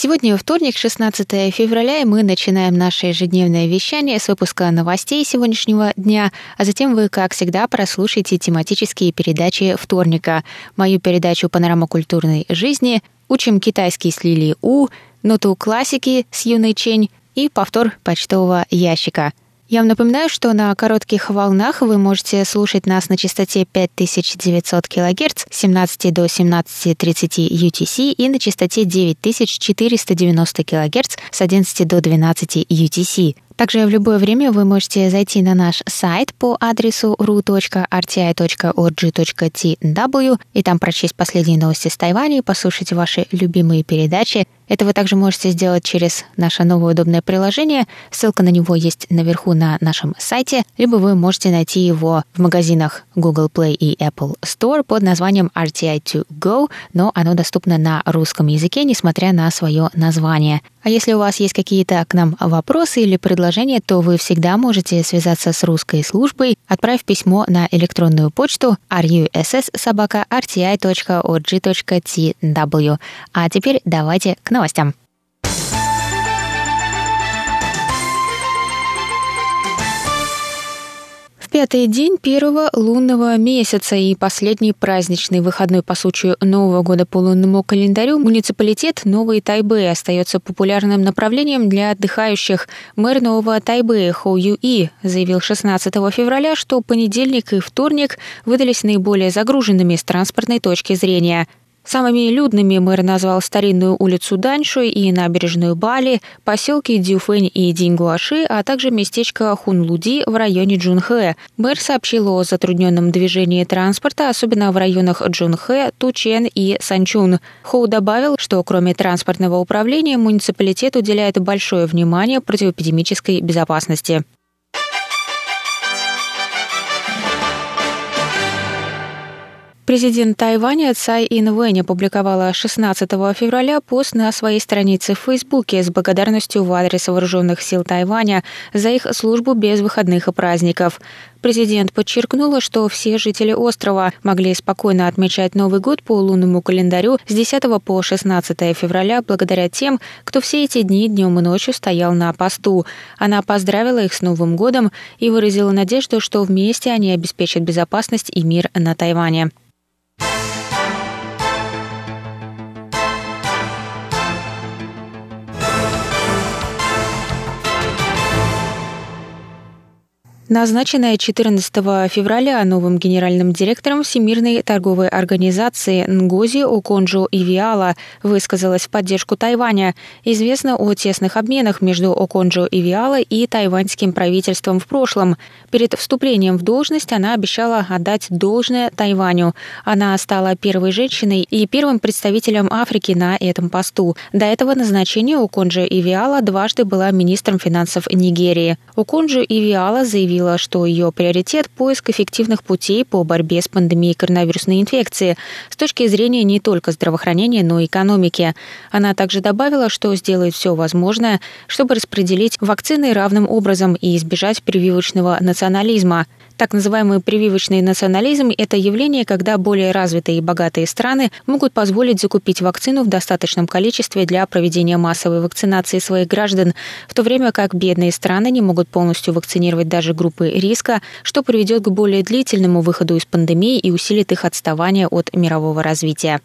Сегодня вторник, 16 февраля, и мы начинаем наше ежедневное вещание с выпуска новостей сегодняшнего дня, а затем вы, как всегда, прослушаете тематические передачи вторника, мою передачу «Панорама культурной жизни», «Учим китайский с Лили У», «Ноту классики» с Юной Чень и повтор почтового ящика – я вам напоминаю, что на коротких волнах вы можете слушать нас на частоте 5900 кГц с 17 до 17.30 UTC и на частоте 9490 кГц с 11 до 12 UTC. Также в любое время вы можете зайти на наш сайт по адресу ru.rti.org.tw и там прочесть последние новости с Тайваня и послушать ваши любимые передачи. Это вы также можете сделать через наше новое удобное приложение. Ссылка на него есть наверху на нашем сайте, либо вы можете найти его в магазинах Google Play и Apple Store под названием RTI2Go, но оно доступно на русском языке, несмотря на свое название. А если у вас есть какие-то к нам вопросы или предложения, то вы всегда можете связаться с русской службой, отправив письмо на электронную почту russ.rti.org.tw. А теперь давайте к новостям. Пятый день первого лунного месяца и последний праздничный выходной по случаю Нового года по лунному календарю муниципалитет Новый Тайбэй остается популярным направлением для отдыхающих. Мэр Нового Тайбэя Хоу Юи заявил 16 февраля, что понедельник и вторник выдались наиболее загруженными с транспортной точки зрения. Самыми людными мэр назвал старинную улицу Даньшуй и набережную Бали, поселки Дюфэнь и Дингуаши, а также местечко Хунлуди в районе Джунхэ. Мэр сообщил о затрудненном движении транспорта, особенно в районах Джунхэ, Тучен и Санчун. Хоу добавил, что кроме транспортного управления муниципалитет уделяет большое внимание противоэпидемической безопасности. Президент Тайваня Цай Инвэнь опубликовала 16 февраля пост на своей странице в Фейсбуке с благодарностью в адрес вооруженных сил Тайваня за их службу без выходных и праздников. Президент подчеркнула, что все жители острова могли спокойно отмечать Новый год по лунному календарю с 10 по 16 февраля благодаря тем, кто все эти дни днем и ночью стоял на посту. Она поздравила их с Новым годом и выразила надежду, что вместе они обеспечат безопасность и мир на Тайване. Назначенная 14 февраля новым генеральным директором Всемирной торговой организации Нгози Оконджо Ивиала высказалась в поддержку Тайваня. Известно о тесных обменах между Оконджо Ивиала и тайваньским правительством в прошлом. Перед вступлением в должность она обещала отдать должное Тайваню. Она стала первой женщиной и первым представителем Африки на этом посту. До этого назначения Оконджо Ивиала дважды была министром финансов Нигерии. Оконджо Ивиала заявил, заявила, что ее приоритет – поиск эффективных путей по борьбе с пандемией коронавирусной инфекции с точки зрения не только здравоохранения, но и экономики. Она также добавила, что сделает все возможное, чтобы распределить вакцины равным образом и избежать прививочного национализма – так называемый прививочный национализм – это явление, когда более развитые и богатые страны могут позволить закупить вакцину в достаточном количестве для проведения массовой вакцинации своих граждан, в то время как бедные страны не могут полностью вакцинировать даже группы риска, что приведет к более длительному выходу из пандемии и усилит их отставание от мирового развития.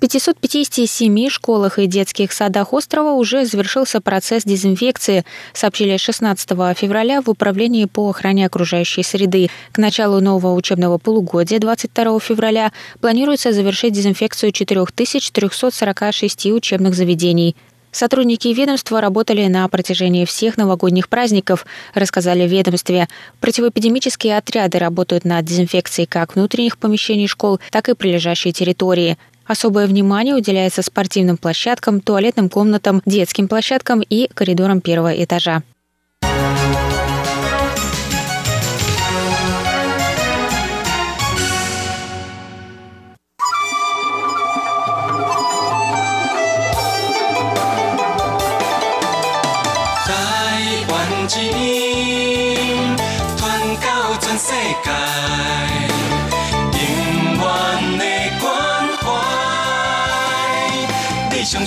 557 школах и детских садах острова уже завершился процесс дезинфекции, сообщили 16 февраля в Управлении по охране окружающей среды. К началу нового учебного полугодия 22 февраля планируется завершить дезинфекцию 4346 учебных заведений – Сотрудники ведомства работали на протяжении всех новогодних праздников, рассказали в ведомстве. Противоэпидемические отряды работают над дезинфекцией как внутренних помещений школ, так и прилежащей территории. Особое внимание уделяется спортивным площадкам, туалетным комнатам, детским площадкам и коридорам первого этажа. А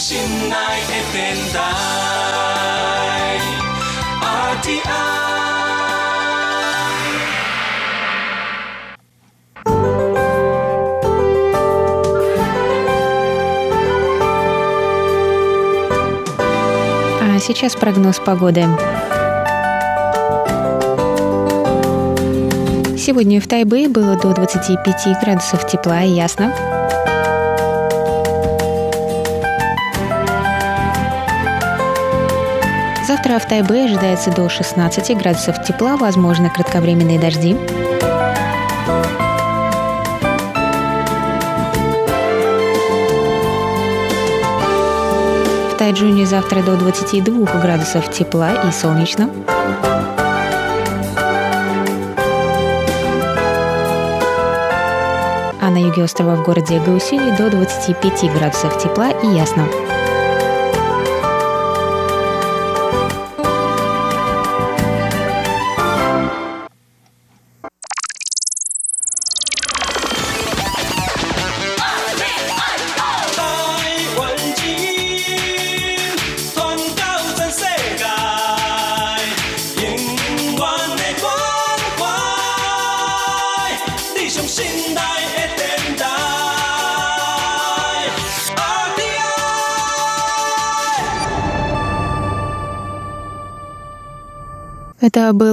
сейчас прогноз погоды. Сегодня в Тайбэе было до 25 градусов тепла и ясно. Завтра в Тайбе ожидается до 16 градусов тепла, возможно кратковременные дожди. В Тайджуне завтра до 22 градусов тепла и солнечно. А на юге острова в городе Гаусюни до 25 градусов тепла и ясно.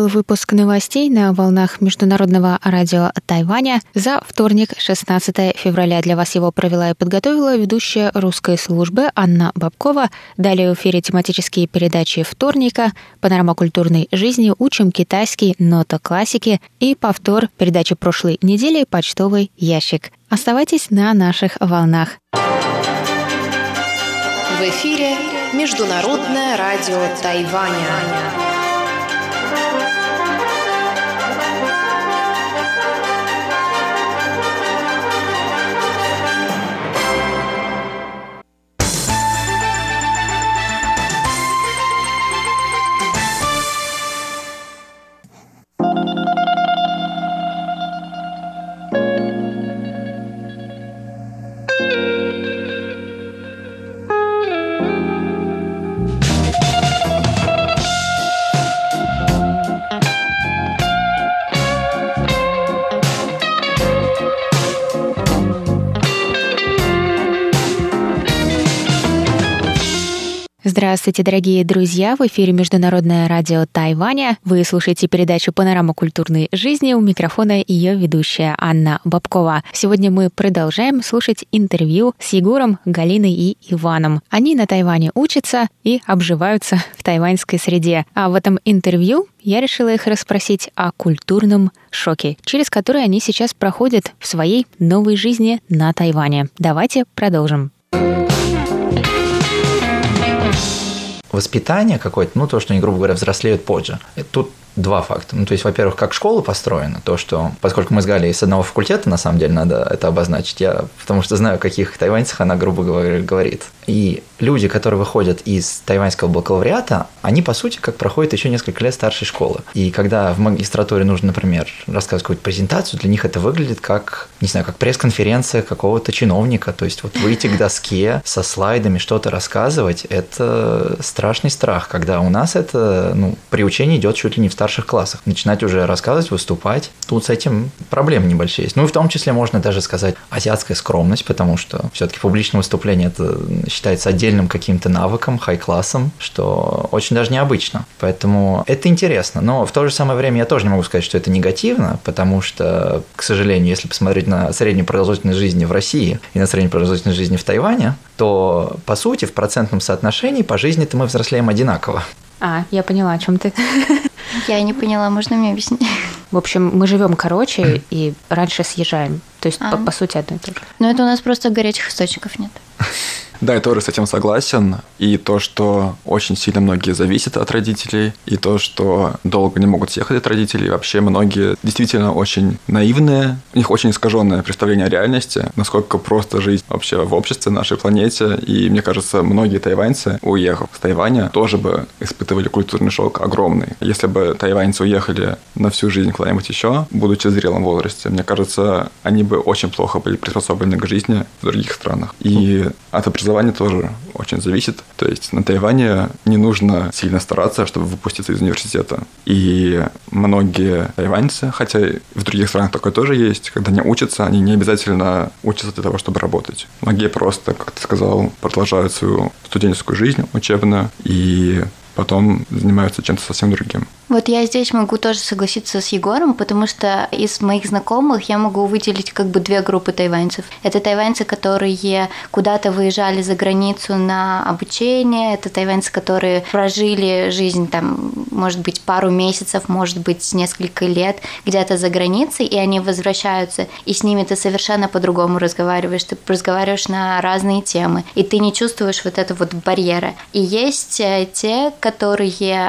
Выпуск новостей на волнах Международного радио Тайваня за вторник, 16 февраля. Для вас его провела и подготовила ведущая русской службы Анна Бабкова. Далее в эфире тематические передачи вторника, панорама культурной жизни, учим китайский, нота классики и повтор передачи прошлой недели «Почтовый ящик». Оставайтесь на наших волнах. В эфире Международное радио Тайваня. Здравствуйте, дорогие друзья! В эфире Международное радио Тайваня. Вы слушаете передачу «Панорама культурной жизни». У микрофона ее ведущая Анна Бабкова. Сегодня мы продолжаем слушать интервью с Егором, Галиной и Иваном. Они на Тайване учатся и обживаются в тайваньской среде. А в этом интервью я решила их расспросить о культурном шоке, через который они сейчас проходят в своей новой жизни на Тайване. Давайте продолжим. Воспитание какое-то, ну, то, что они, грубо говоря, взрослеют позже. Тут два факта. Ну, то есть, во-первых, как школа построена, то, что, поскольку мы с Галей из одного факультета, на самом деле, надо это обозначить, я потому что знаю, о каких тайваньцах она, грубо говоря, говорит. И люди, которые выходят из тайваньского бакалавриата, они, по сути, как проходят еще несколько лет старшей школы. И когда в магистратуре нужно, например, рассказывать какую-то презентацию, для них это выглядит как, не знаю, как пресс-конференция какого-то чиновника. То есть вот выйти к доске со слайдами, что-то рассказывать, это страшный страх, когда у нас это, ну, при учении идет чуть ли не в старшей старших классах. Начинать уже рассказывать, выступать. Тут с этим проблемы небольшие есть. Ну и в том числе можно даже сказать азиатская скромность, потому что все-таки публичное выступление это считается отдельным каким-то навыком, хай-классом, что очень даже необычно. Поэтому это интересно. Но в то же самое время я тоже не могу сказать, что это негативно, потому что, к сожалению, если посмотреть на среднюю продолжительность жизни в России и на среднюю продолжительность жизни в Тайване, то, по сути, в процентном соотношении по жизни-то мы взрослеем одинаково. А, я поняла, о чем ты. Я не поняла, можно мне объяснить? В общем, мы живем короче и раньше съезжаем. То есть, а. по, по сути, одно и то же. Но это у нас просто горячих источников нет. Да, я тоже с этим согласен. И то, что очень сильно многие зависят от родителей, и то, что долго не могут съехать от родителей. Вообще многие действительно очень наивные, у них очень искаженное представление о реальности, насколько просто жить вообще в обществе, нашей планете. И мне кажется, многие тайваньцы, уехав с Тайваня, тоже бы испытывали культурный шок огромный. Если бы тайваньцы уехали на всю жизнь куда-нибудь еще, будучи в зрелом возрасте, мне кажется, они бы очень плохо были приспособлены к жизни в других странах. И образования образование тоже очень зависит. То есть на Тайване не нужно сильно стараться, чтобы выпуститься из университета. И многие тайваньцы, хотя в других странах такое тоже есть, когда они учатся, они не обязательно учатся для того, чтобы работать. Многие просто, как ты сказал, продолжают свою студенческую жизнь учебную и потом занимаются чем-то совсем другим. Вот я здесь могу тоже согласиться с Егором, потому что из моих знакомых я могу выделить как бы две группы тайваньцев. Это тайваньцы, которые куда-то выезжали за границу на обучение, это тайваньцы, которые прожили жизнь там, может быть, пару месяцев, может быть, несколько лет где-то за границей, и они возвращаются, и с ними ты совершенно по-другому разговариваешь, ты разговариваешь на разные темы, и ты не чувствуешь вот это вот барьера. И есть э, те, которые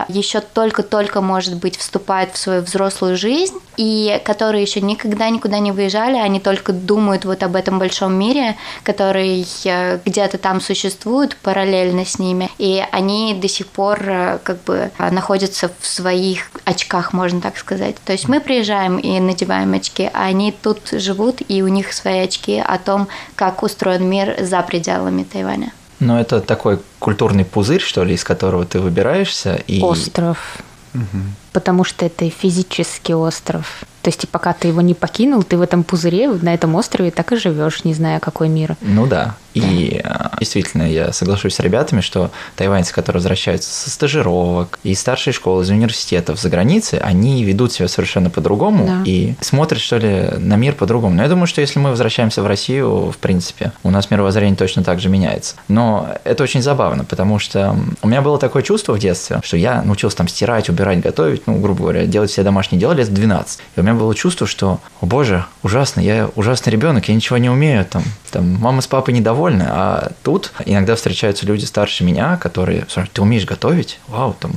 еще только-только может быть, вступают в свою взрослую жизнь, и которые еще никогда никуда не выезжали, они только думают вот об этом большом мире, который э, где-то там существует параллельно с ними, и они до сих пор э, как бы находятся в своих очках, можно так сказать. То есть мы приезжаем и надеваем очки, а они тут живут, и у них свои очки о том, как устроен мир за пределами Тайваня. Но это такой культурный пузырь, что ли, из которого ты выбираешься. И... Остров. Угу. Потому что это физический остров. То есть, и пока ты его не покинул, ты в этом пузыре, на этом острове так и живешь, не зная, какой мир. Ну да. И да. действительно, я соглашусь с ребятами, что тайваньцы, которые возвращаются со стажировок, из старшей школы, из университетов за границей, они ведут себя совершенно по-другому да. и смотрят, что ли, на мир по-другому. Но я думаю, что если мы возвращаемся в Россию, в принципе, у нас мировоззрение точно так же меняется. Но это очень забавно, потому что у меня было такое чувство в детстве, что я научился там стирать, убирать, готовить, ну, грубо говоря, делать все домашние дела лет в 12. И у меня было чувство, что, о боже, ужасно, я ужасный ребенок, я ничего не умею, там, там мама с папой недовольны, а тут иногда встречаются люди старше меня, которые ты умеешь готовить? Вау, там,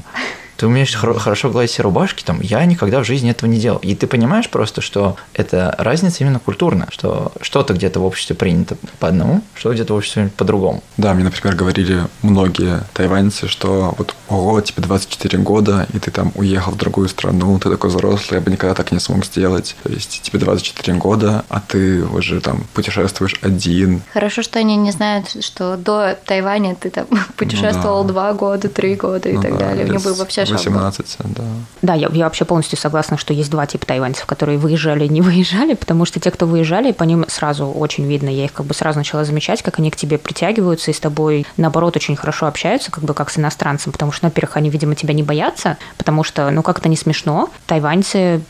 ты умеешь хорошо гладить все рубашки, там, я никогда в жизни этого не делал. И ты понимаешь просто, что это разница именно культурная, что что-то где-то в обществе принято по одному, что где-то в обществе по-другому. Да, мне, например, говорили многие тайваньцы, что вот, ого, тебе 24 года, и ты там уехал в другую страну, ты такой взрослый, я бы никогда так не смог сделать. То есть тебе 24 года, а ты уже там путешествуешь один. Хорошо, что они не знают, что до Тайваня ты там путешествовал ну, да. 2 года, 3 года и ну, так да, далее. У них был вообще 18, да. Да, я, я вообще полностью согласна, что есть два типа тайваньцев, которые выезжали и не выезжали, потому что те, кто выезжали, по ним сразу очень видно, я их как бы сразу начала замечать, как они к тебе притягиваются и с тобой, наоборот, очень хорошо общаются, как бы как с иностранцем, потому что, во-первых, они, видимо, тебя не боятся, потому что, ну, как-то не смешно. Тайваньцы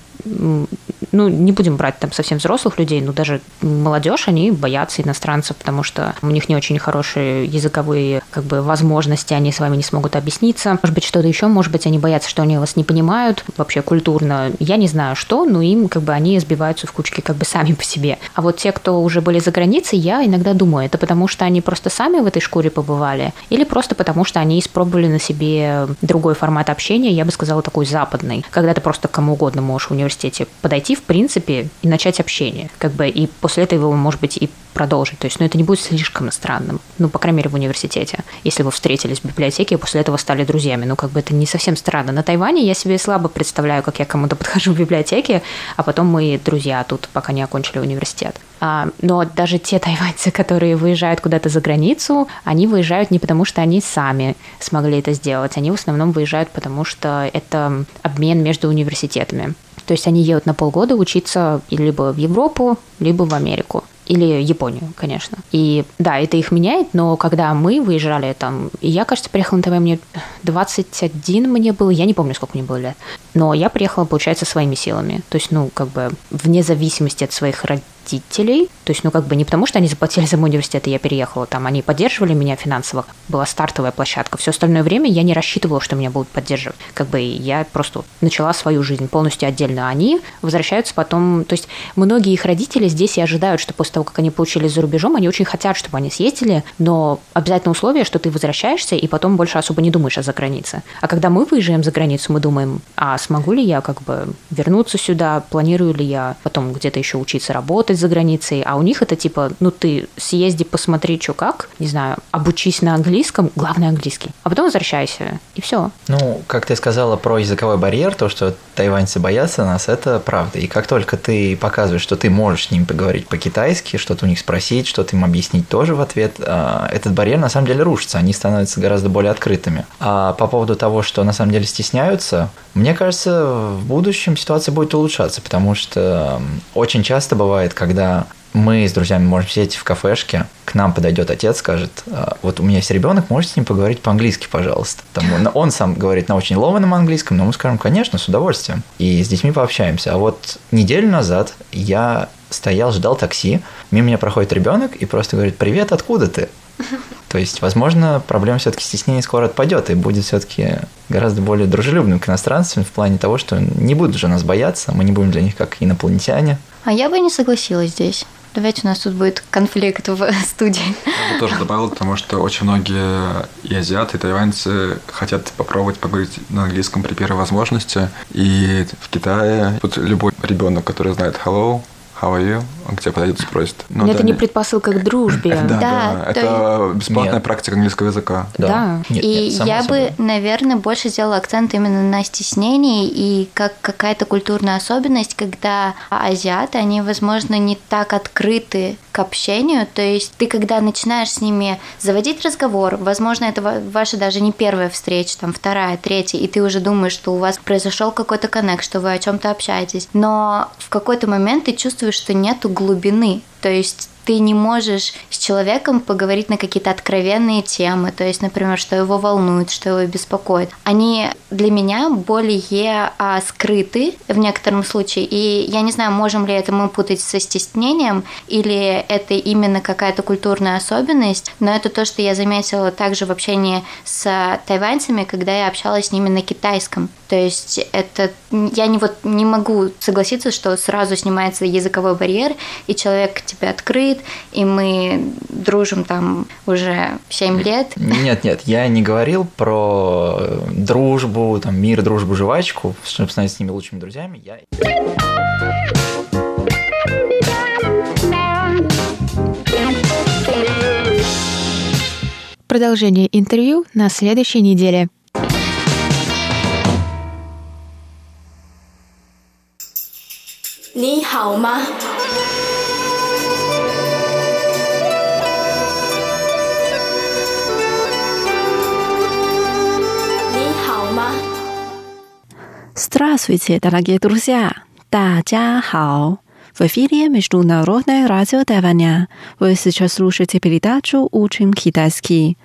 ну, не будем брать там совсем взрослых людей, но даже молодежь, они боятся иностранцев, потому что у них не очень хорошие языковые как бы, возможности, они с вами не смогут объясниться. Может быть, что-то еще, может быть, они боятся, что они вас не понимают вообще культурно. Я не знаю, что, но им как бы они сбиваются в кучки как бы сами по себе. А вот те, кто уже были за границей, я иногда думаю, это потому что они просто сами в этой шкуре побывали, или просто потому что они испробовали на себе другой формат общения, я бы сказала, такой западный, когда ты просто кому угодно можешь в университете подойти зайти, в принципе, и начать общение. Как бы, и после этого, может быть, и продолжить. То есть, ну, это не будет слишком странным. Ну, по крайней мере, в университете. Если вы встретились в библиотеке и после этого стали друзьями. Ну, как бы это не совсем странно. На Тайване я себе слабо представляю, как я кому-то подхожу в библиотеке, а потом мы друзья тут, пока не окончили университет. А, но даже те тайваньцы, которые выезжают куда-то за границу, они выезжают не потому, что они сами смогли это сделать. Они в основном выезжают, потому что это обмен между университетами. То есть они едут на полгода учиться либо в Европу, либо в Америку. Или Японию, конечно. И да, это их меняет, но когда мы выезжали там, я, кажется, приехала на ТВ, мне 21 мне было, я не помню, сколько мне было лет. Но я приехала, получается, своими силами. То есть, ну, как бы вне зависимости от своих родителей родителей. То есть, ну, как бы не потому, что они заплатили за мой университет, и я переехала там, они поддерживали меня финансово, была стартовая площадка. Все остальное время я не рассчитывала, что меня будут поддерживать. Как бы я просто начала свою жизнь полностью отдельно. Они возвращаются потом, то есть многие их родители здесь и ожидают, что после того, как они получились за рубежом, они очень хотят, чтобы они съездили, но обязательно условие, что ты возвращаешься и потом больше особо не думаешь о загранице. А когда мы выезжаем за границу, мы думаем, а смогу ли я как бы вернуться сюда, планирую ли я потом где-то еще учиться работать, работать за границей, а у них это типа, ну ты съезди, посмотри, что как, не знаю, обучись на английском, главное английский, а потом возвращайся, и все. Ну, как ты сказала про языковой барьер, то, что тайваньцы боятся нас, это правда. И как только ты показываешь, что ты можешь с ним поговорить по-китайски, что-то у них спросить, что-то им объяснить тоже в ответ, а, этот барьер на самом деле рушится, они становятся гораздо более открытыми. А по поводу того, что на самом деле стесняются, мне кажется, в будущем ситуация будет улучшаться, потому что очень часто бывает, когда мы с друзьями можем сидеть в кафешке, к нам подойдет отец, скажет, «А, вот у меня есть ребенок, можете с ним поговорить по-английски, пожалуйста. Там, он сам говорит на очень ломаном английском, но мы скажем, конечно, с удовольствием. И с детьми пообщаемся. А вот неделю назад я стоял, ждал такси, мимо меня проходит ребенок и просто говорит, привет, откуда ты? То есть, возможно, проблема все-таки стеснения скоро отпадет и будет все-таки гораздо более дружелюбным к иностранцам в плане того, что не будут же нас бояться, мы не будем для них как инопланетяне. А я бы не согласилась здесь. Давайте у нас тут будет конфликт в студии. Я бы тоже добавил, потому что очень многие и азиаты, и тайваньцы хотят попробовать поговорить на английском при первой возможности. И в Китае тут любой ребенок, который знает hello, how are you, он к тебе подойдет и спросит. Ну, Но да, это не предпосылка к дружбе. Да, да, да. это бесплатная Нет. практика английского языка. Да. да. Нет, и нет, я собой. бы, наверное, больше сделала акцент именно на стеснении и как какая-то культурная особенность, когда азиаты, они, возможно, не так открыты к общению, то есть ты, когда начинаешь с ними заводить разговор, возможно, это ваша даже не первая встреча, там вторая, третья, и ты уже думаешь, что у вас произошел какой-то коннект, что вы о чем-то общаетесь, но в какой-то момент ты чувствуешь, что нету глубины, то есть ты не можешь с человеком поговорить на какие-то откровенные темы, то есть, например, что его волнует, что его беспокоит. Они для меня более а, скрыты в некотором случае, и я не знаю, можем ли это мы путать со стеснением, или это именно какая-то культурная особенность, но это то, что я заметила также в общении с тайваньцами, когда я общалась с ними на китайском. То есть это я не вот не могу согласиться, что сразу снимается языковой барьер, и человек к тебе открыт, и мы дружим там уже 7 лет. Нет, нет, я не говорил про дружбу, там, мир, дружбу, жвачку, чтобы стать с ними лучшими друзьями. Я... Продолжение интервью на следующей неделе. 你 ？Здравствуйте, дорогие друзья! 大家好! В эфире Международное радио Тайваня. Вы сейчас слушаете передачу «Учим китайский».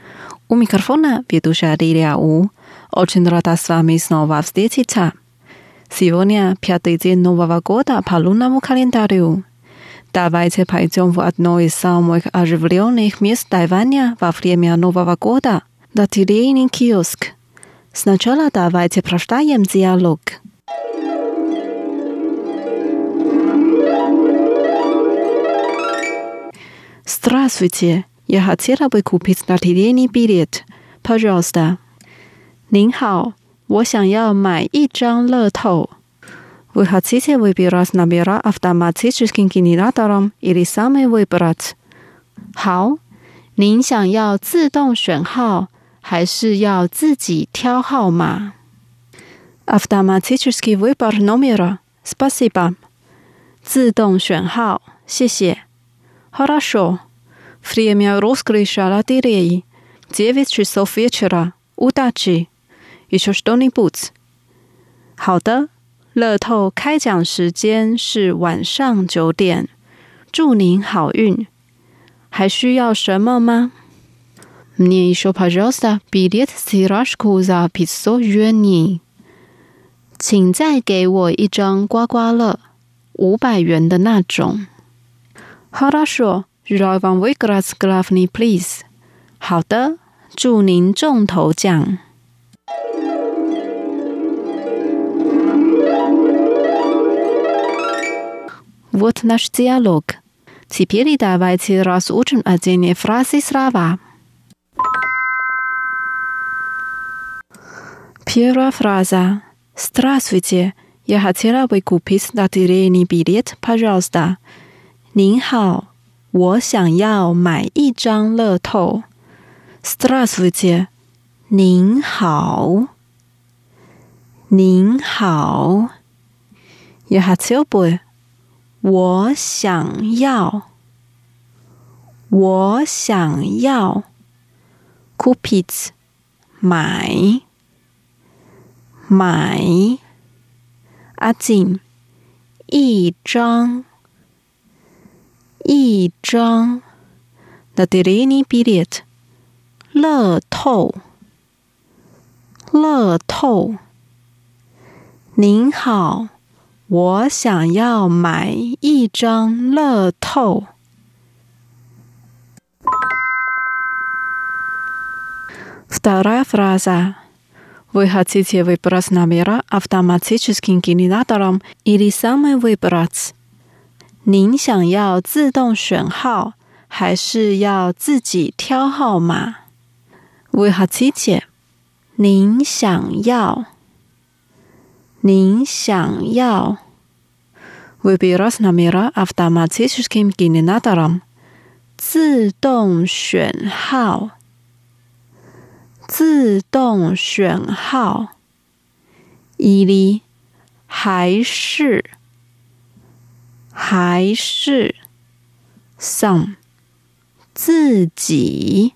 У микрофона ведущая Лилия У. Очень рада с вами снова встретиться. Сегодня пятый день Нового года по лунному календарю. Давайте пойдем в одно из самых оживленных мест Тайваня во время Нового года – лотерейный киоск. Сначала давайте прочитаем диалог. Здравствуйте, я хотела бы купить лотерейный билет. Пожалуйста. 您好，我想要买一张乐透。 Вы хотите выбирать номера автоматическим генератором или сами выбрать? 好，您想要自动选号， 还是要自己挑号码？Автоматический выбор номера. Спасибо. 自动选号，谢谢。Хорошо. Время розыгрыша лотереи. Девять часов вечера. Удачи. Еще что-нибудь? 好的，乐透开奖时间是晚上九点。祝您好运。还需要什么吗 ？Мне еще, пожалуйста, билет с тиражку за пятьсот юаней。请再给我一张刮刮乐，五百元的那种。Хорошо, желаю вам выиграть главный приз。好的，祝您中头奖。Вот наш диалог. Теперь давайте разучим отдельные фразы слова. Первая фраза. Здравствуйте. Я хотела бы купить лотерейный билет, пожалуйста. 您好，我想要买一张乐透。Здравствуйте. 您好，您好。Я хотел бы 我想要，我想要，купить 买 买，один 一张一张，лотерейный билет 乐透乐透，您好。我想要买一张乐透。Вторая фраза. Вы хотите выбрать номера автоматическим генератором или сами выбрать? 您想要自动选号，还是要自己挑号码？Вы хотите？您想要。您想要 выбирать номера автоматическим генератором 自动选号， 自动选号，伊哩还是还是 some 自己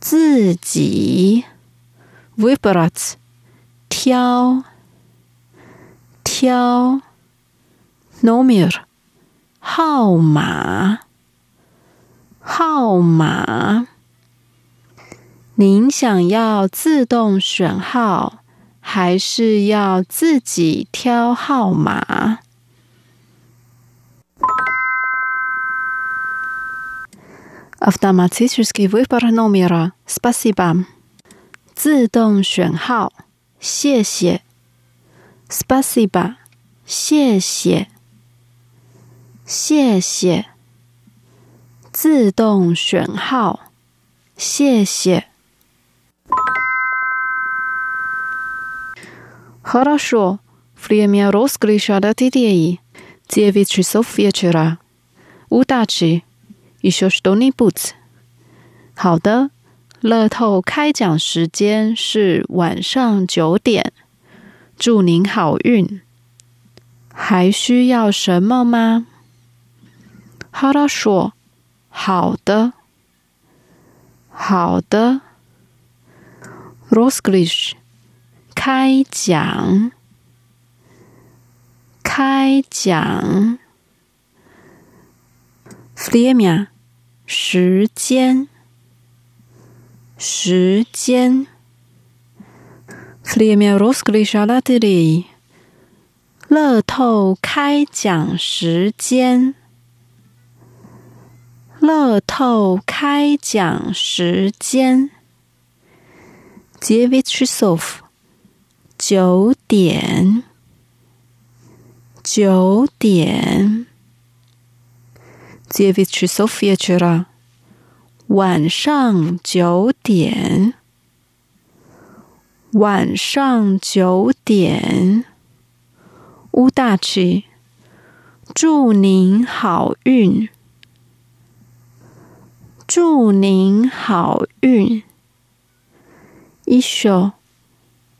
自己 vibrats 挑挑 nomir 号码号码。您想要自动选号，还是要自己挑号码？Автоматический выбор номера. Спасибо. 自动选号，谢谢。Спасибо，谢谢，谢谢。自动选号，谢谢。 Хорошо, время розыгрыша лотереи. Девять часов вечера. Удачи. Еще что-нибудь? 好的，乐透开奖时间是晚上九点。祝您好运。还需要什么吗？哈拉说：“好的，好的。” Rosglish 开讲，开讲。Время 时间，时间。Время розыгрыша лотереи。乐透开奖时间。乐透开奖时间。Девять часов。 九点。九点。Девять часов вечера。晚上九点。晚上九点 乌大气，祝您好运，祝您好运。一宿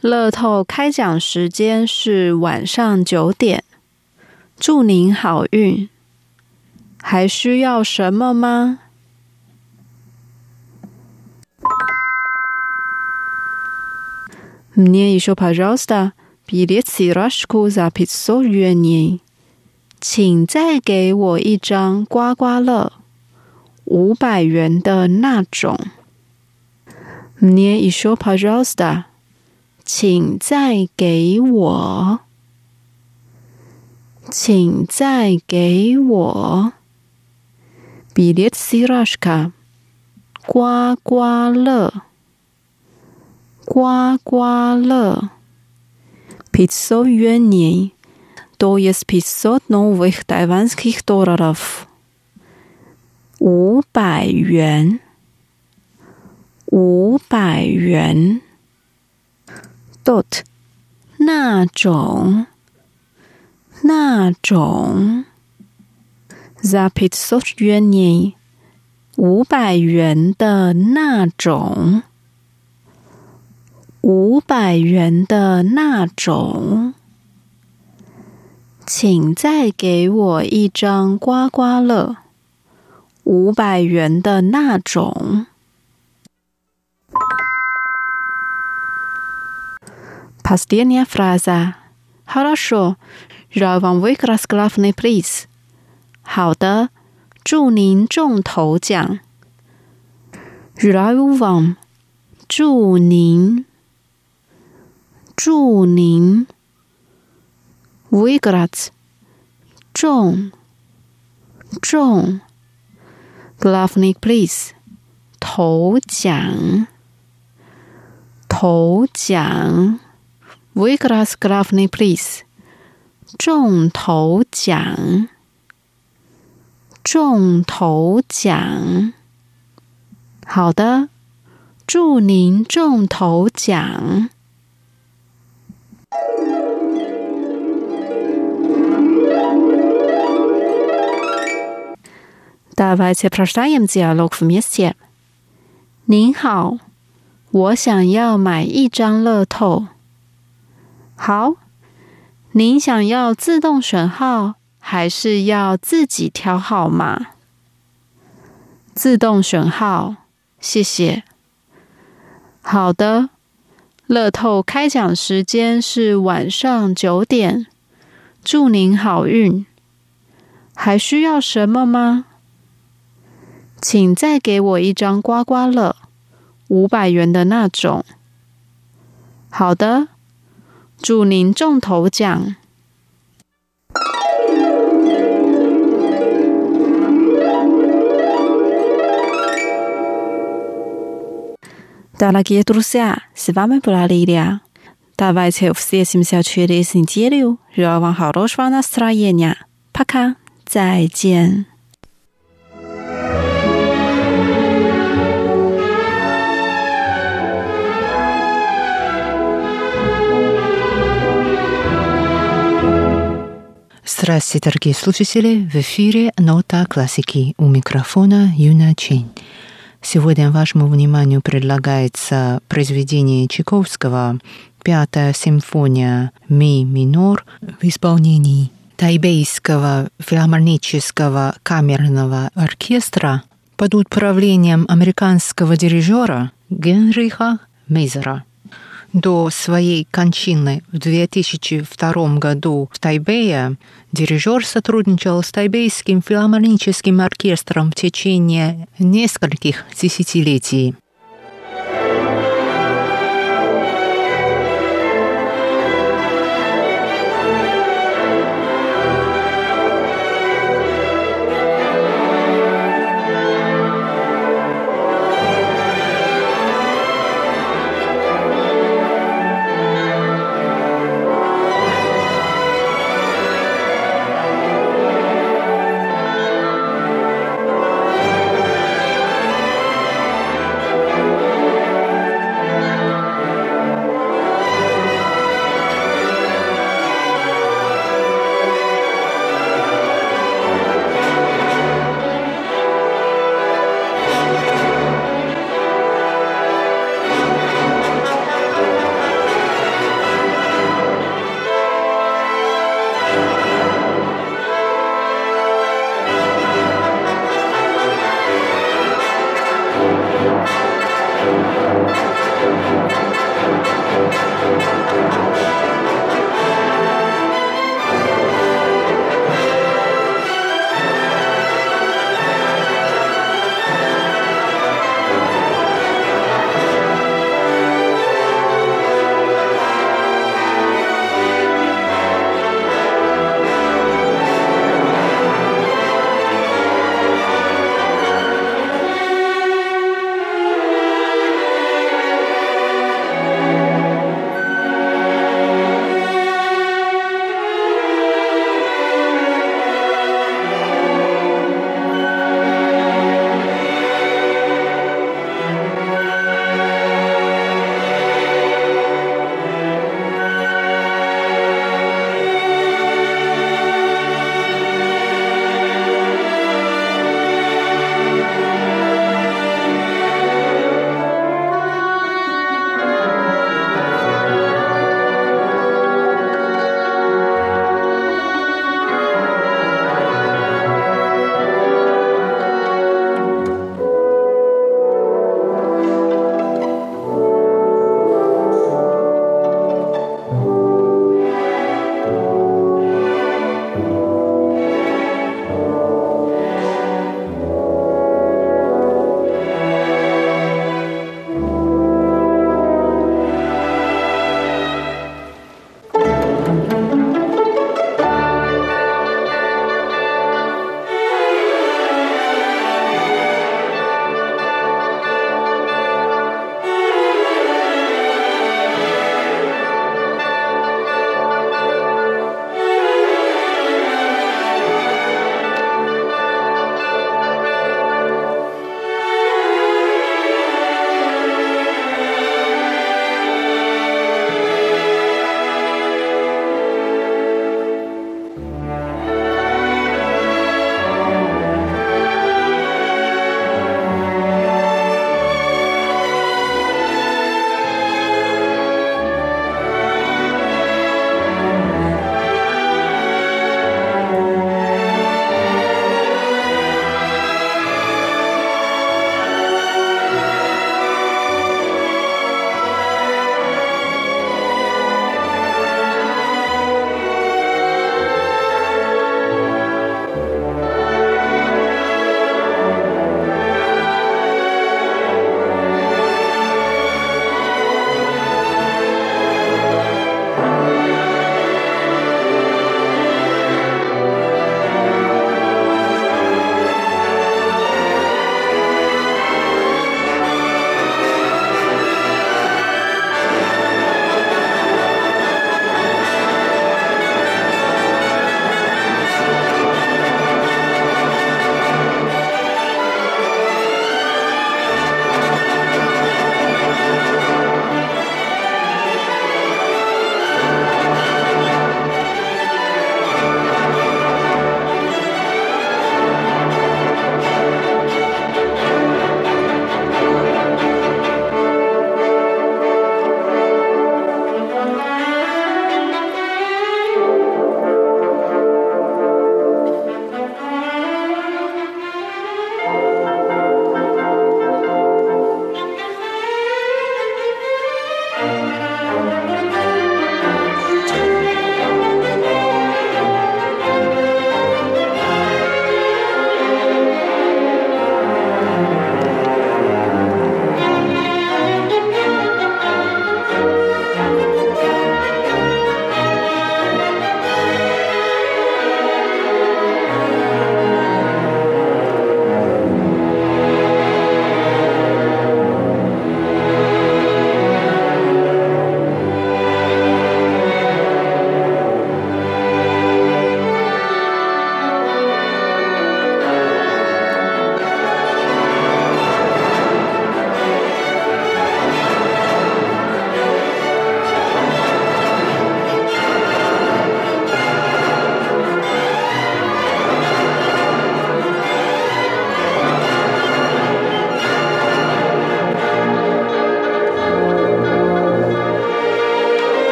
乐透开奖时间是晚上九点。祝您好运。还需要什么吗？Мне еще, пожалуйста, билет сирашку за пятьсот юаней。请再给我一张刮刮乐，五百元的那种。Мне еще, пожалуйста， 请再给我，请再给我。билет сирашка，刮刮乐，刮刮乐，пятьсот юаней, то есть пятьсот новых тайваньских долларов，五百元，五百元 ，dot，那种，那种。The pizza 元年五百元的那种，五百元的那种，请再给我一张刮刮乐，五百元的那种。Последняя фраза. Хорошо. Я вам выиграл главный приз. 好的，祝您中头奖。Желаю вам，祝您，祝您。Выиграть，中，中。Главный приз，头奖，头奖。 Выиграть главный приз，中头奖。中头奖，好的，祝您中头奖。Давайте прочитаем диалог вместе。您好，我想要买一张乐透。 好，您想要自动选号？还是要自己挑号码，自动选号，谢谢。好的，乐透开奖时间是晚上九点，祝您好运。还需要什么吗？请再给我一张刮刮乐，五百元的那种。好的，祝您中头奖！大家记得多谢，是巴梅布拉利的。大白菜有些新小区的新交流，热望好多双的斯拉耶呀，帕卡，再见。Здравствуйте, дорогие слушатели! В эфире «Нота классики» у микрофона Юна Чень. Сегодня вашему вниманию предлагается произведение Чайковского «Пятая симфония ми минор» в исполнении Тайбейского филармонического камерного оркестра под управлением американского дирижера Генриха Мейзера. До своей кончины в 2002 году в Тайбэе дирижер сотрудничал с Тайбейским филармоническим оркестром в течение нескольких десятилетий.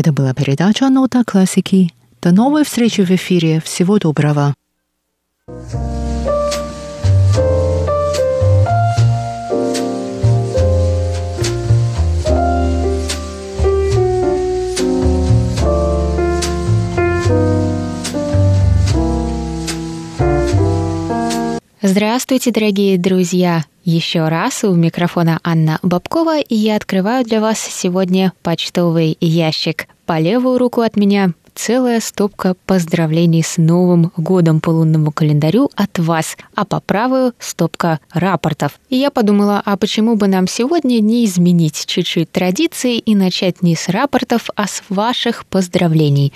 Это была передача «Нота классики». До новой встречи в эфире. Всего доброго. Здравствуйте, дорогие друзья! Еще раз у микрофона Анна Бабкова, и я открываю для вас сегодня почтовый ящик. По левую руку от меня целая стопка поздравлений с Новым годом по лунному календарю от вас, а по правую стопка рапортов. И я подумала, а почему бы нам сегодня не изменить чуть-чуть традиции и начать не с рапортов, а с ваших поздравлений.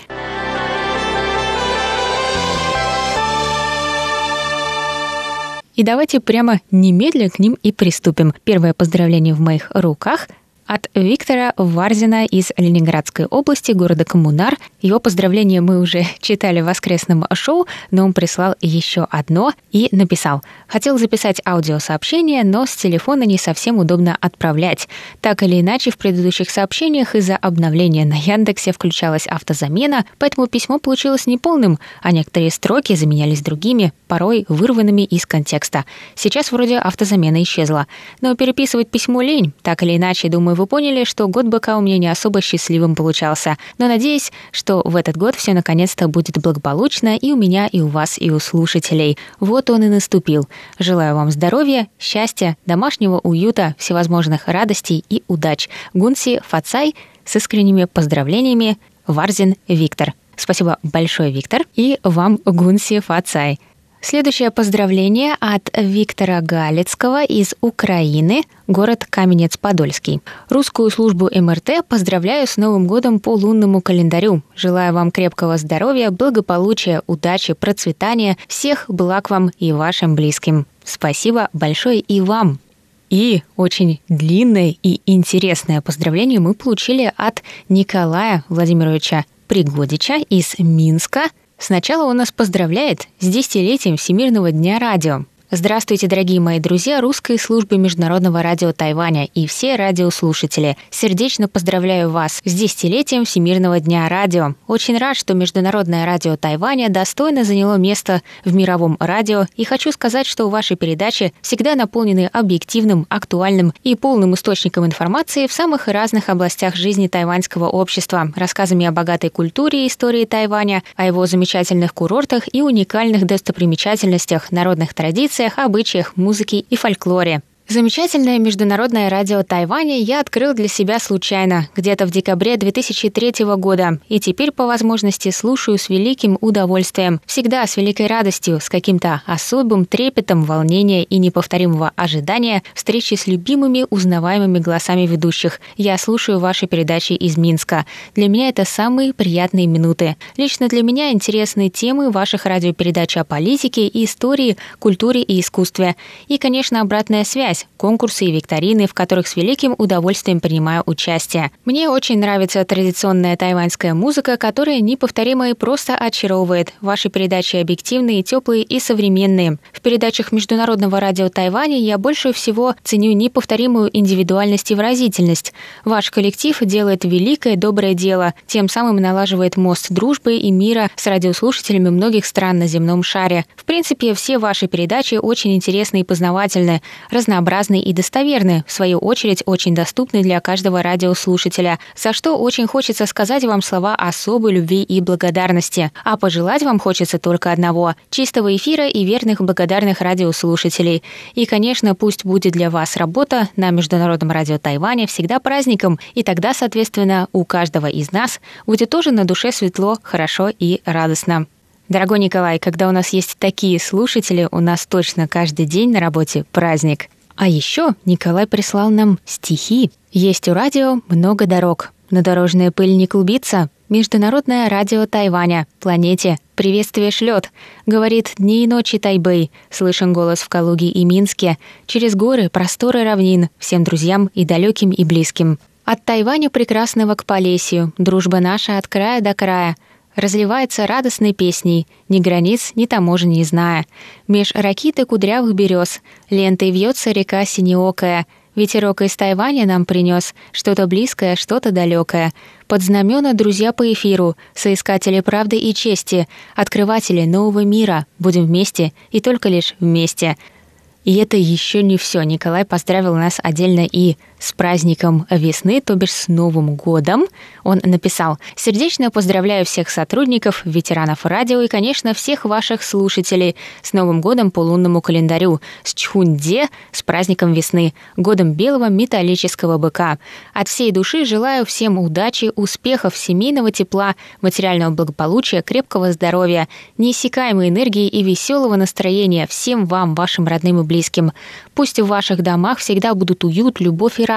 И давайте прямо немедленно к ним и приступим. Первое поздравление в моих руках – от Виктора Варзина из Ленинградской области, города Коммунар. Его поздравление мы уже читали в воскресном шоу, но он прислал еще одно и написал. Хотел записать аудиосообщение, но с телефона не совсем удобно отправлять. Так или иначе, в предыдущих сообщениях из-за обновления на Яндексе включалась автозамена, поэтому письмо получилось неполным, а некоторые строки заменялись другими, порой вырванными из контекста. Сейчас вроде автозамена исчезла. Но переписывать письмо лень. Так или иначе, думаю, думаю, вы поняли, что год быка у меня не особо счастливым получался. Но надеюсь, что в этот год все наконец-то будет благополучно и у меня, и у вас, и у слушателей. Вот он и наступил. Желаю вам здоровья, счастья, домашнего уюта, всевозможных радостей и удач. Гунси Фацай с искренними поздравлениями. Варзин Виктор. Спасибо большое, Виктор, и вам Гунси Фацай. Следующее поздравление от Виктора Галицкого из Украины, город Каменец-Подольский. Русскую службу МРТ поздравляю с Новым годом по лунному календарю. Желаю вам крепкого здоровья, благополучия, удачи, процветания, всех благ вам и вашим близким. Спасибо большое и вам. И очень длинное и интересное поздравление мы получили от Николая Владимировича Пригодича из Минска – Сначала он нас поздравляет с десятилетием Всемирного дня радио. Здравствуйте, дорогие мои друзья русской службы Международного радио Тайваня и все радиослушатели. Сердечно поздравляю вас с десятилетием Всемирного дня радио. Очень рад, что Международное радио Тайваня достойно заняло место в мировом радио, и хочу сказать, что ваши передачи всегда наполнены объективным, актуальным и полным источником информации в самых разных областях жизни тайваньского общества, рассказами о богатой культуре и истории Тайваня, о его замечательных курортах и уникальных достопримечательностях, народных традициях, традициях, обычаях, музыке и фольклоре. Замечательное международное радио Тайваня я открыл для себя случайно, где-то в декабре 2003 года, и теперь по возможности слушаю с великим удовольствием, всегда с великой радостью, с каким-то особым трепетом, волнения и неповторимого ожидания встречи с любимыми узнаваемыми голосами ведущих. Я слушаю ваши передачи из Минска. Для меня это самые приятные минуты. Лично для меня интересны темы ваших радиопередач о политике, истории, культуре и искусстве. И, конечно, обратная связь связь, конкурсы и викторины, в которых с великим удовольствием принимаю участие. Мне очень нравится традиционная тайваньская музыка, которая неповторима и просто очаровывает. Ваши передачи объективные, теплые и современные. В передачах Международного радио Тайваня я больше всего ценю неповторимую индивидуальность и выразительность. Ваш коллектив делает великое доброе дело, тем самым налаживает мост дружбы и мира с радиослушателями многих стран на земном шаре. В принципе, все ваши передачи очень интересны и познавательны, разнообразны разнообразны и достоверны, в свою очередь очень доступны для каждого радиослушателя, за что очень хочется сказать вам слова особой любви и благодарности. А пожелать вам хочется только одного – чистого эфира и верных благодарных радиослушателей. И, конечно, пусть будет для вас работа на Международном радио Тайваня всегда праздником, и тогда, соответственно, у каждого из нас будет тоже на душе светло, хорошо и радостно. Дорогой Николай, когда у нас есть такие слушатели, у нас точно каждый день на работе праздник. А еще Николай прислал нам стихи. Есть у радио много дорог, но дорожная пыль не клубится. Международное радио Тайваня, планете, приветствие шлет. Говорит дни и ночи Тайбэй, слышен голос в Калуге и Минске. Через горы, просторы равнин, всем друзьям и далеким, и близким. От Тайваня прекрасного к Полесью, дружба наша от края до края — разливается радостной песней, ни границ, ни таможен не зная. Меж ракиты кудрявых берез лентой вьется река синеокая, Ветерок из Тайваня нам принес что-то близкое, что-то далекое. Под знамена друзья по эфиру, соискатели правды и чести, открыватели нового мира. Будем вместе и только лишь вместе. И это еще не все. Николай поздравил нас отдельно и с праздником весны, то бишь с Новым годом. Он написал «Сердечно поздравляю всех сотрудников, ветеранов радио и, конечно, всех ваших слушателей с Новым годом по лунному календарю, с Чхунде, с праздником весны, годом белого металлического быка. От всей души желаю всем удачи, успехов, семейного тепла, материального благополучия, крепкого здоровья, неиссякаемой энергии и веселого настроения всем вам, вашим родным и близким. Пусть в ваших домах всегда будут уют, любовь и радость,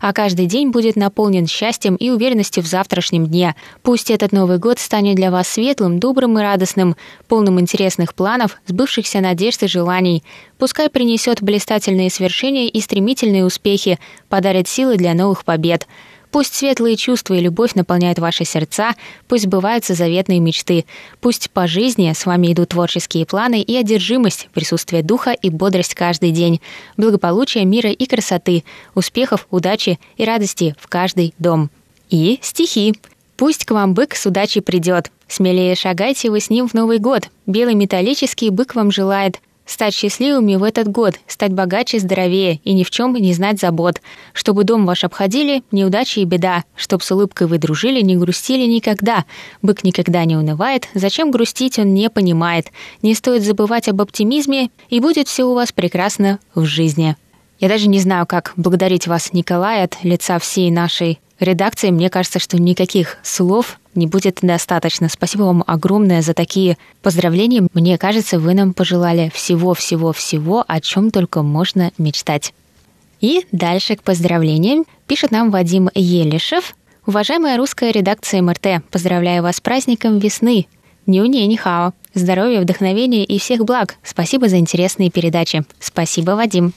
а каждый день будет наполнен счастьем и уверенностью в завтрашнем дне. Пусть этот Новый год станет для вас светлым, добрым и радостным, полным интересных планов, сбывшихся надежд и желаний. Пускай принесет блистательные свершения и стремительные успехи, подарит силы для новых побед. Пусть светлые чувства и любовь наполняют ваши сердца, пусть сбываются заветные мечты, пусть по жизни с вами идут творческие планы и одержимость, присутствие духа и бодрость каждый день, благополучия, мира и красоты, успехов, удачи и радости в каждый дом. И стихи. Пусть к вам бык с удачей придет. Смелее шагайте вы с ним в Новый год. Белый металлический бык вам желает стать счастливыми в этот год, стать богаче, здоровее и ни в чем не знать забот, чтобы дом ваш обходили неудачи и беда, чтоб с улыбкой вы дружили, не грустили никогда. Бык никогда не унывает, зачем грустить он не понимает. Не стоит забывать об оптимизме, и будет все у вас прекрасно в жизни. Я даже не знаю, как благодарить вас, Николай, от лица всей нашей редакции. Мне кажется, что никаких слов не будет достаточно. Спасибо вам огромное за такие поздравления. Мне кажется, вы нам пожелали всего-всего-всего, о чем только можно мечтать. И дальше к поздравлениям пишет нам Вадим Елишев. Уважаемая русская редакция МРТ, поздравляю вас с праздником весны. Нюни Нихао. Здоровья, вдохновения и всех благ. Спасибо за интересные передачи. Спасибо, Вадим.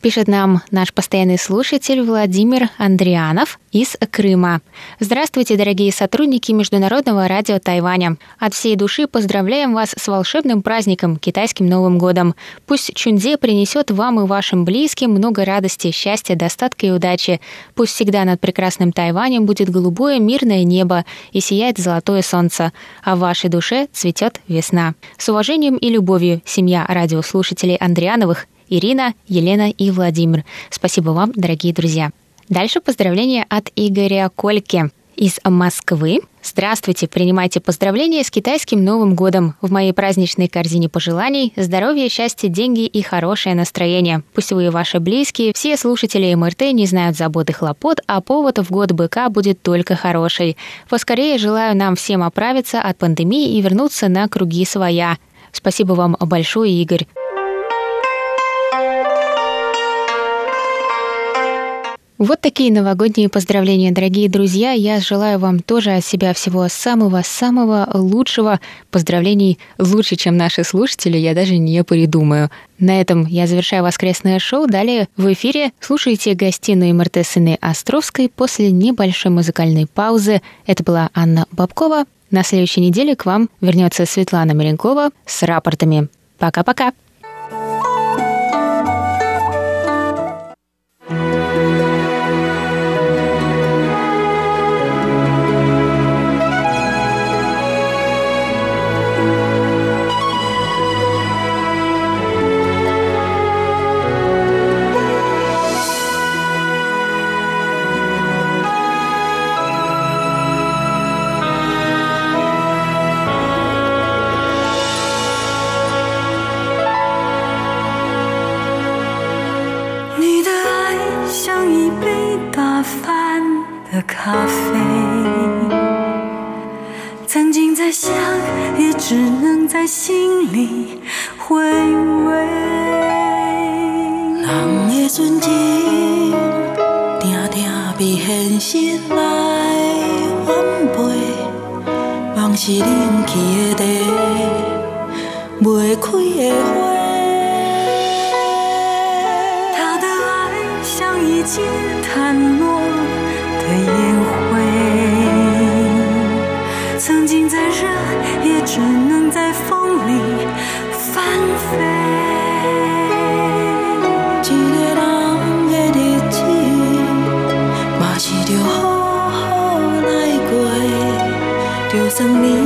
Пишет нам наш постоянный слушатель Владимир Андрианов из Крыма. Здравствуйте, дорогие сотрудники Международного радио Тайваня. От всей души поздравляем вас с волшебным праздником, китайским Новым годом. Пусть Чунде принесет вам и вашим близким много радости, счастья, достатка и удачи. Пусть всегда над прекрасным Тайванем будет голубое мирное небо и сияет золотое солнце, а в вашей душе цветет весна. С уважением и любовью, семья радиослушателей Андриановых Ирина, Елена и Владимир. Спасибо вам, дорогие друзья. Дальше поздравления от Игоря Кольки из Москвы. Здравствуйте, принимайте поздравления с китайским Новым годом. В моей праздничной корзине пожеланий здоровья, счастья, деньги и хорошее настроение. Пусть вы и ваши близкие, все слушатели МРТ не знают забот и хлопот, а повод в год быка будет только хороший. Поскорее желаю нам всем оправиться от пандемии и вернуться на круги своя. Спасибо вам большое, Игорь. Вот такие новогодние поздравления, дорогие друзья. Я желаю вам тоже от себя всего самого-самого лучшего. Поздравлений лучше, чем наши слушатели, я даже не придумаю. На этом я завершаю воскресное шоу. Далее в эфире слушайте гостиную МРТ Сыны Островской после небольшой музыкальной паузы. Это была Анна Бабкова. На следующей неделе к вам вернется Светлана Меренкова с рапортами. Пока-пока! 咖啡，曾经在想，也只能在心里回味。人的纯间，定定被现实来反背。梦是冷去的地，未开的花。他的爱像一节探落。再热，也只能在风里翻飞。一个人的日子，嘛是着好好来过，就算你。